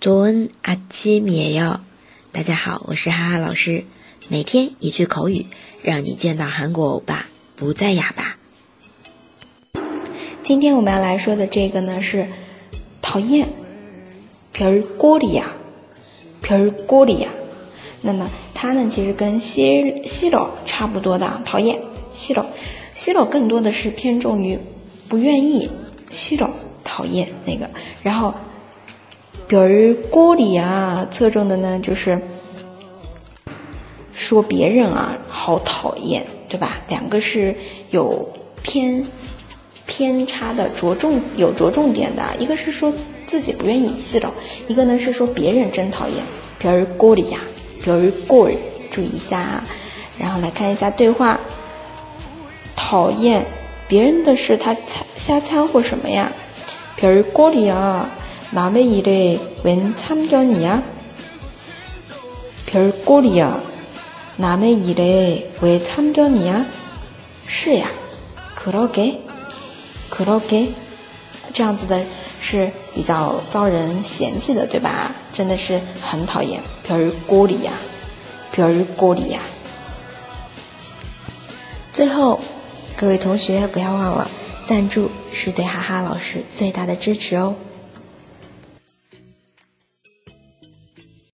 조은아침이에요。大家好，我是哈哈老师。每天一句口语，让你见到韩国欧巴不再哑巴。今天我们要来说的这个呢是讨厌，별꼴이 야， 별꼴이 야。 那么它呢其实跟西西罗差不多的，讨厌西罗，西罗更多的是偏重于不愿意，西罗讨厌那个，然后。 表儿锅里啊，侧重的呢就是说别人啊好讨厌，对吧？两个是有偏偏差的，着重有着重点的，一个是说自己不愿意吸了，一个呢是说别人真讨厌。表儿锅里呀，表儿锅里，注意一下啊。然后来看一下对话，讨厌别人的事，他瞎掺和什么呀？表儿锅里啊。 남의일에웬참견이야별꼴이야남의일에왜참견이야是呀，그러게그러게这样子的是比较遭人嫌弃的，对吧？真的是很讨厌。별꼴이 야， 별꼴이 야。 最后，各位同学不要忘了，赞助是对哈哈老师最大的支持哦。